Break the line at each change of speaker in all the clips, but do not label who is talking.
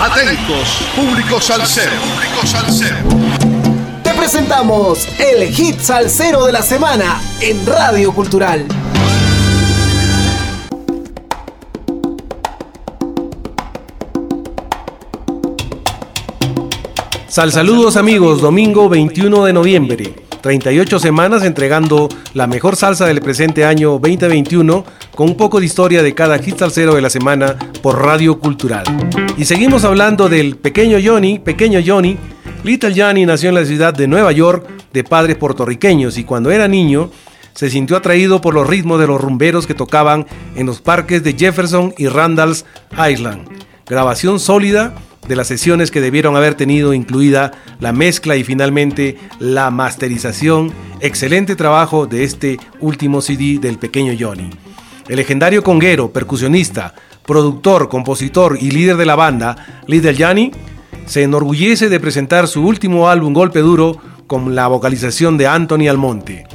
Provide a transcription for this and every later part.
Atentos, público salsero. Público salsero.
Te presentamos el hit salsero de la semana en Radio Cultural.
Sal saludos amigos, domingo 21 de noviembre. 38 semanas entregando la mejor salsa del presente año 2021 con un poco de historia de cada hit salsero de la semana por Radio Cultural. Y seguimos hablando del pequeño Johnny, pequeño Johnny. Little Johnny nació en la ciudad de Nueva York de padres puertorriqueños y cuando era niño se sintió atraído por los ritmos de los rumberos que tocaban en los parques de Jefferson y Randall's Island. Grabación sólida de las sesiones que debieron haber tenido incluida la mezcla y finalmente la masterización. Excelente trabajo de este último CD del pequeño Johnny. El legendario conguero, percusionista, productor, compositor y líder de la banda, Little Johnny, se enorgullece de presentar su último álbum Golpe Duro con la vocalización de Anthony Almonte.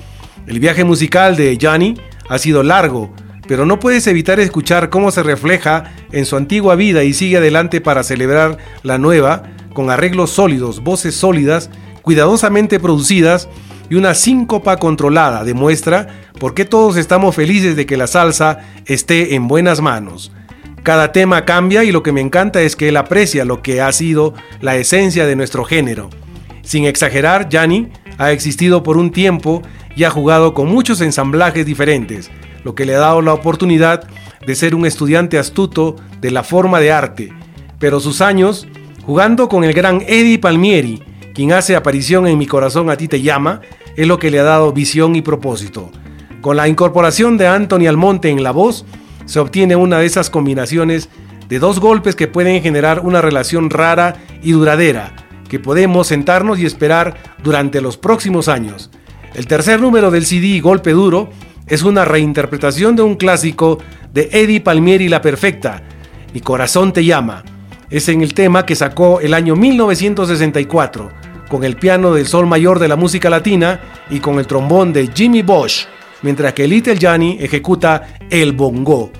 El viaje musical de Johnny ha sido largo, pero no puedes evitar escuchar cómo se refleja en su antigua vida y sigue adelante para celebrar la nueva, con arreglos sólidos, voces sólidas, cuidadosamente producidas y una síncopa controlada demuestra por qué todos estamos felices de que la salsa esté en buenas manos. Cada tema cambia y lo que me encanta es que él aprecia lo que ha sido la esencia de nuestro género. Sin exagerar, Yanni ha existido por un tiempo y ha jugado con muchos ensamblajes diferentes, lo que le ha dado la oportunidad de ser un estudiante astuto de la forma de arte, pero sus años jugando con el gran Eddie Palmieri, quien hace aparición en Mi corazón a ti te llama, es lo que le ha dado visión y propósito. Con la incorporación de Anthony Almonte en la voz, se obtiene una de esas combinaciones de dos golpes que pueden generar una relación rara y duradera, que podemos sentarnos y esperar durante los próximos años. El tercer número del CD, Golpe Duro, es una reinterpretación de un clásico de Eddie Palmieri La Perfecta, Mi corazón te llama. Es en el tema que sacó el año 1964, con el piano del sol mayor de la música latina y con el trombón de Jimmy Bosch, mientras que Little Johnny ejecuta el bongo.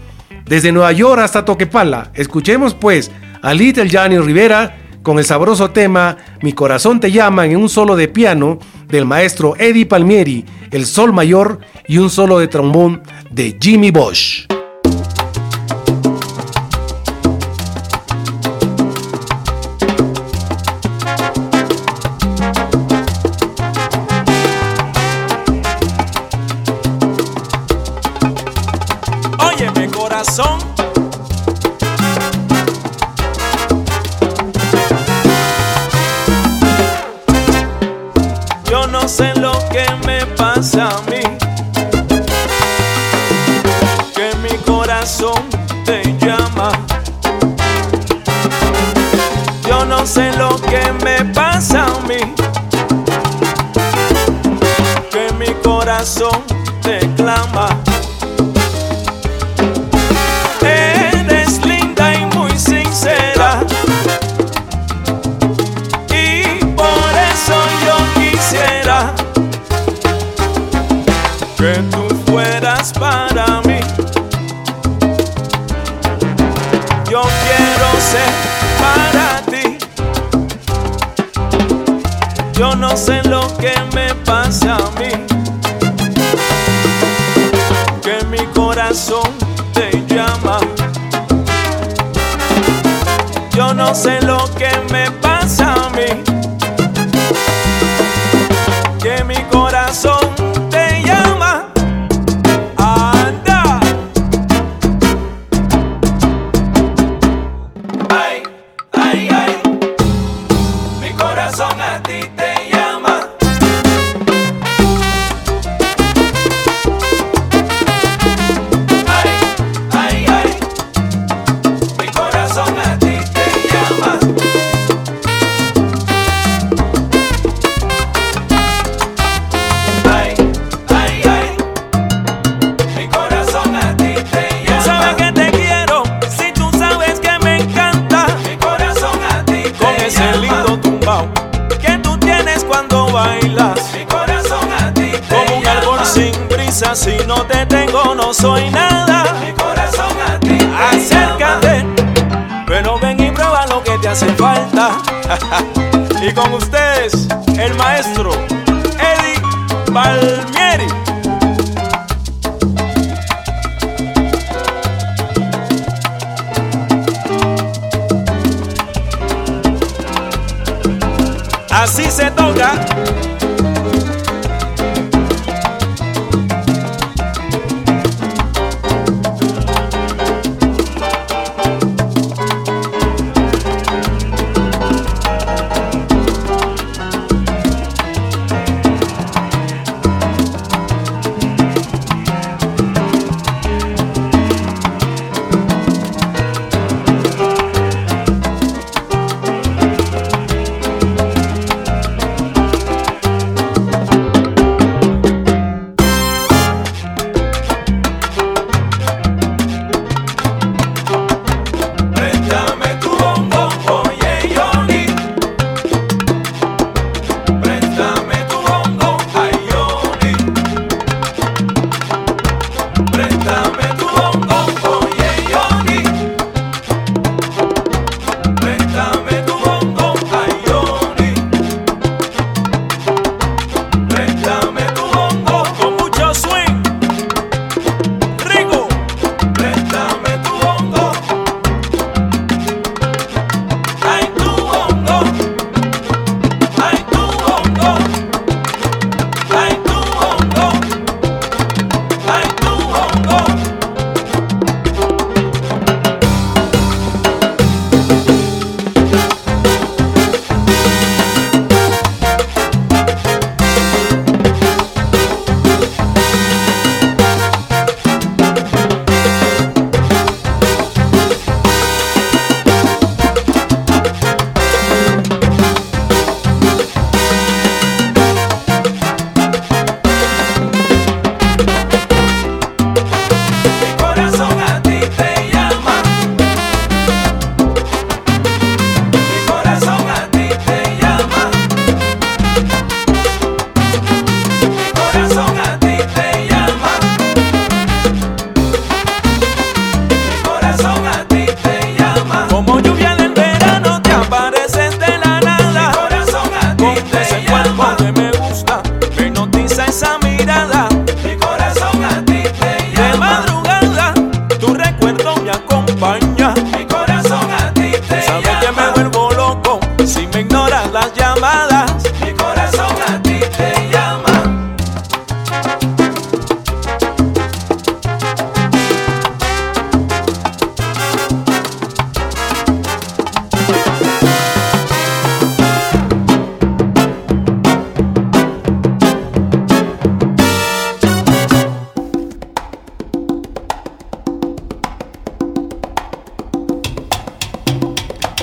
Desde Nueva York hasta Toquepala, escuchemos pues a Little Johnny Rivera con el sabroso tema Mi corazón te llama en un solo de piano del maestro Eddie Palmieri, El Sol Mayor y un solo de trombón de Jimmy Bosch.
a mí, que mi corazón te llama. Yo no sé lo que me pasa a mí, que mi corazón te clama. quiero ser para ti. Yo no sé lo que me pasa a mí. Que mi corazón te llama. Yo no sé lo que me pasa a mí. bailas. Mi corazón a ti te Como un árbol sin brisa, si no te tengo no soy nada. Mi corazón a ti Acércate, pero ven y prueba lo que te hace falta. y con ustedes, el maestro.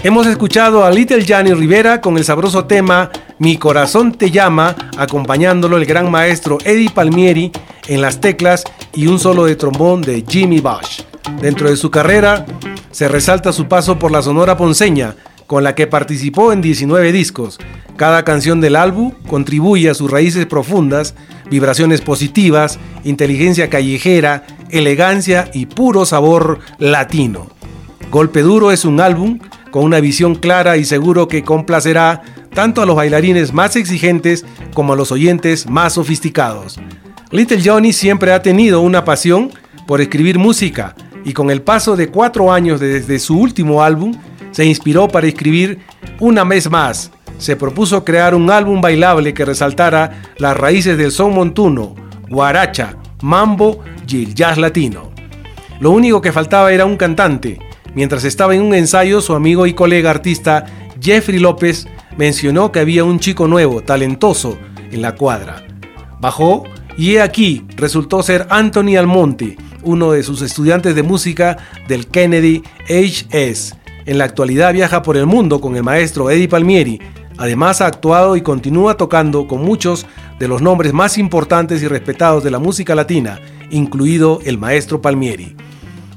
Hemos escuchado a Little Johnny Rivera con el sabroso tema Mi corazón te llama, acompañándolo el gran maestro Eddie Palmieri en las teclas y un solo de trombón de Jimmy Bosch. Dentro de su carrera se resalta su paso por la Sonora Ponceña, con la que participó en 19 discos. Cada canción del álbum contribuye a sus raíces profundas, vibraciones positivas, inteligencia callejera, elegancia y puro sabor latino. Golpe Duro es un álbum con una visión clara y seguro que complacerá tanto a los bailarines más exigentes como a los oyentes más sofisticados. Little Johnny siempre ha tenido una pasión por escribir música y con el paso de cuatro años desde su último álbum, se inspiró para escribir una vez más. Se propuso crear un álbum bailable que resaltara las raíces del son montuno, guaracha, mambo y el jazz latino. Lo único que faltaba era un cantante, Mientras estaba en un ensayo, su amigo y colega artista Jeffrey López mencionó que había un chico nuevo, talentoso, en la cuadra. Bajó y he aquí resultó ser Anthony Almonte, uno de sus estudiantes de música del Kennedy HS. En la actualidad viaja por el mundo con el maestro Eddie Palmieri. Además ha actuado y continúa tocando con muchos de los nombres más importantes y respetados de la música latina, incluido el maestro Palmieri.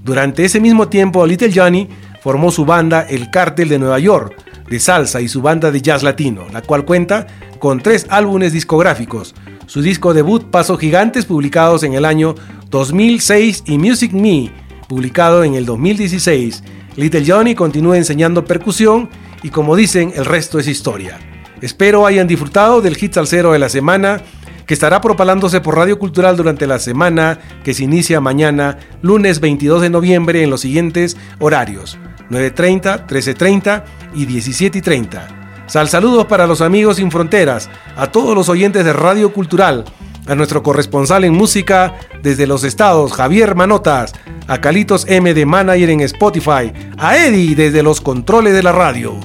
Durante ese mismo tiempo, Little Johnny formó su banda El Cártel de Nueva York, de salsa y su banda de jazz latino, la cual cuenta con tres álbumes discográficos. Su disco debut Pasos Gigantes, publicados en el año 2006, y Music Me, publicado en el 2016. Little Johnny continúa enseñando percusión y como dicen, el resto es historia. Espero hayan disfrutado del hit salsero de la semana que estará propalándose por Radio Cultural durante la semana que se inicia mañana, lunes 22 de noviembre, en los siguientes horarios: 9.30, 13.30 y 17.30. Sal saludos para los amigos sin fronteras, a todos los oyentes de Radio Cultural, a nuestro corresponsal en música desde los estados, Javier Manotas, a Calitos M de Manager en Spotify, a Eddie desde los controles de la radio.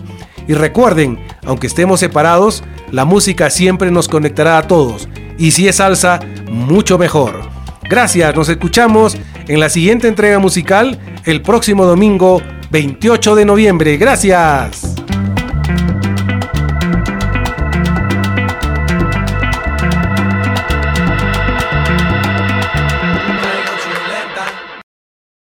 Y recuerden, aunque estemos separados, la música siempre nos conectará a todos. Y si es salsa, mucho mejor. Gracias, nos escuchamos en la siguiente entrega musical el próximo domingo 28 de noviembre. Gracias.